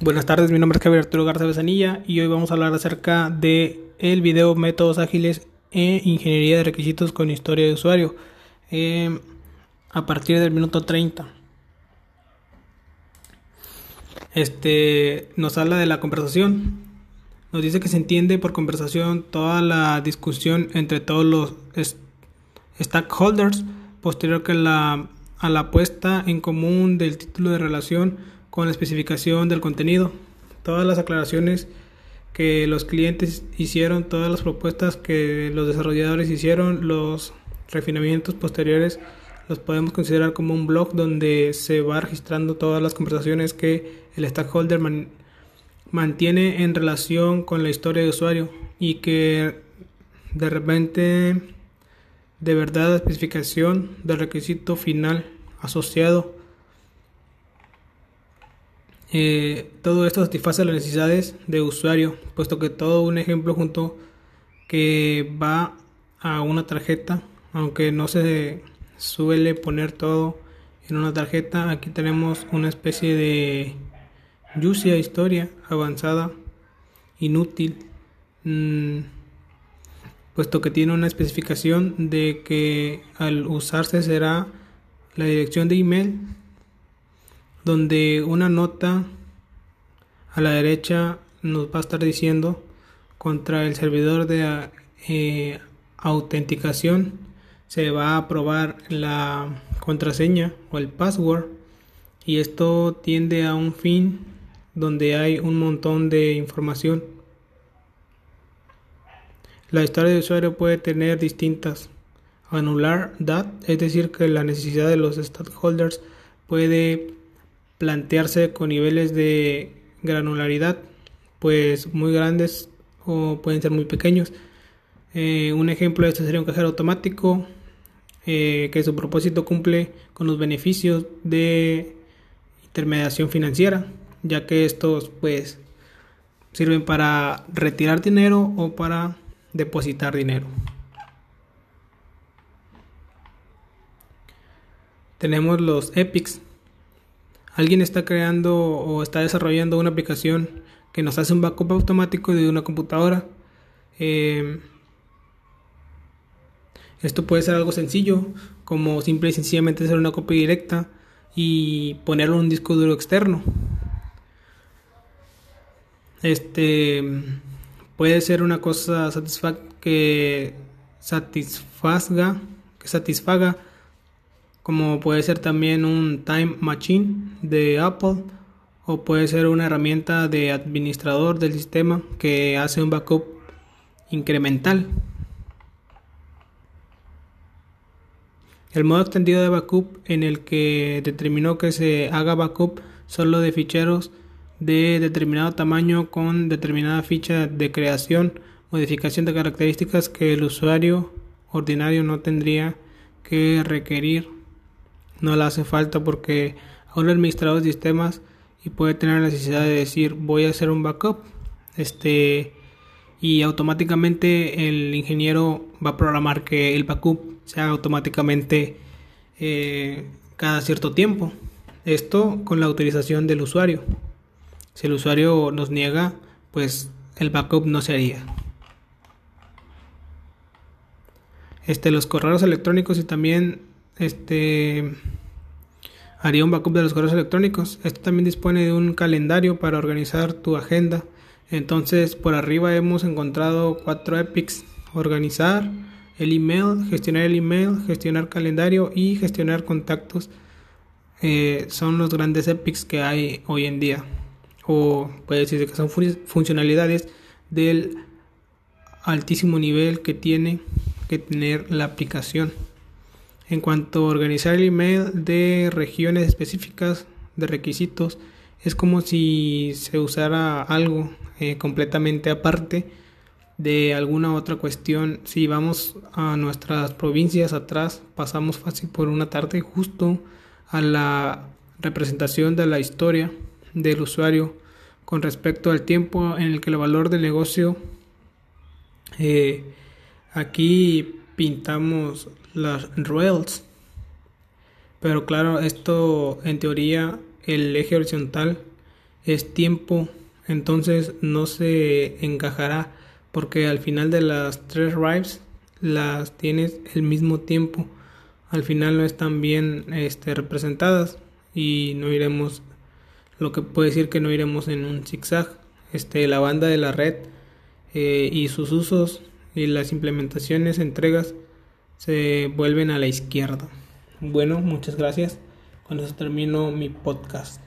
Buenas tardes, mi nombre es Javier Arturo Garza Besanilla y hoy vamos a hablar acerca de el video Métodos Ágiles e Ingeniería de Requisitos con Historia de Usuario eh, a partir del minuto 30. Este nos habla de la conversación. Nos dice que se entiende por conversación toda la discusión entre todos los stakeholders posterior que la, a la puesta en común del título de relación con la especificación del contenido. Todas las aclaraciones que los clientes hicieron, todas las propuestas que los desarrolladores hicieron, los refinamientos posteriores, los podemos considerar como un blog donde se va registrando todas las conversaciones que el stakeholder mantiene en relación con la historia de usuario y que de repente de verdad la especificación del requisito final asociado eh, todo esto satisface las necesidades de usuario puesto que todo un ejemplo junto que va a una tarjeta aunque no se suele poner todo en una tarjeta aquí tenemos una especie de Yusia historia avanzada, inútil, mm, puesto que tiene una especificación de que al usarse será la dirección de email, donde una nota a la derecha nos va a estar diciendo contra el servidor de eh, autenticación se va a probar la contraseña o el password y esto tiende a un fin donde hay un montón de información. La historia de usuario puede tener distintas. Anular DAT, es decir, que la necesidad de los stakeholders puede plantearse con niveles de granularidad, pues muy grandes o pueden ser muy pequeños. Eh, un ejemplo de esto sería un cajero automático eh, que su propósito cumple con los beneficios de intermediación financiera ya que estos pues sirven para retirar dinero o para depositar dinero. Tenemos los epics. Alguien está creando o está desarrollando una aplicación que nos hace un backup automático de una computadora. Em, esto puede ser algo sencillo, como simple y sencillamente hacer una copia directa y ponerlo en un disco duro externo. Este puede ser una cosa que satisfaga, que satisfaga, como puede ser también un Time Machine de Apple o puede ser una herramienta de administrador del sistema que hace un backup incremental. El modo extendido de backup en el que determinó que se haga backup solo de ficheros de determinado tamaño con determinada ficha de creación, modificación de características que el usuario ordinario no tendría que requerir. No le hace falta porque aún el administrador de sistemas y puede tener la necesidad de decir voy a hacer un backup este y automáticamente el ingeniero va a programar que el backup se haga automáticamente eh, cada cierto tiempo. Esto con la autorización del usuario. Si el usuario nos niega, pues el backup no se haría. Este, los correos electrónicos y también este haría un backup de los correos electrónicos. Este también dispone de un calendario para organizar tu agenda. Entonces, por arriba hemos encontrado cuatro epics: organizar el email, gestionar el email, gestionar calendario y gestionar contactos. Eh, son los grandes epics que hay hoy en día o puede decirse que son funcionalidades del altísimo nivel que tiene que tener la aplicación. En cuanto a organizar el email de regiones específicas de requisitos, es como si se usara algo eh, completamente aparte de alguna otra cuestión. Si vamos a nuestras provincias atrás, pasamos fácil por una tarde justo a la representación de la historia del usuario con respecto al tiempo en el que el valor del negocio eh, aquí pintamos las rails pero claro esto en teoría el eje horizontal es tiempo, entonces no se encajará porque al final de las tres drives las tienes el mismo tiempo. Al final no están bien este, representadas y no iremos, lo que puede decir que no iremos en un zigzag. Este, la banda de la red eh, y sus usos y las implementaciones, entregas se vuelven a la izquierda. Bueno, muchas gracias. Con eso termino mi podcast.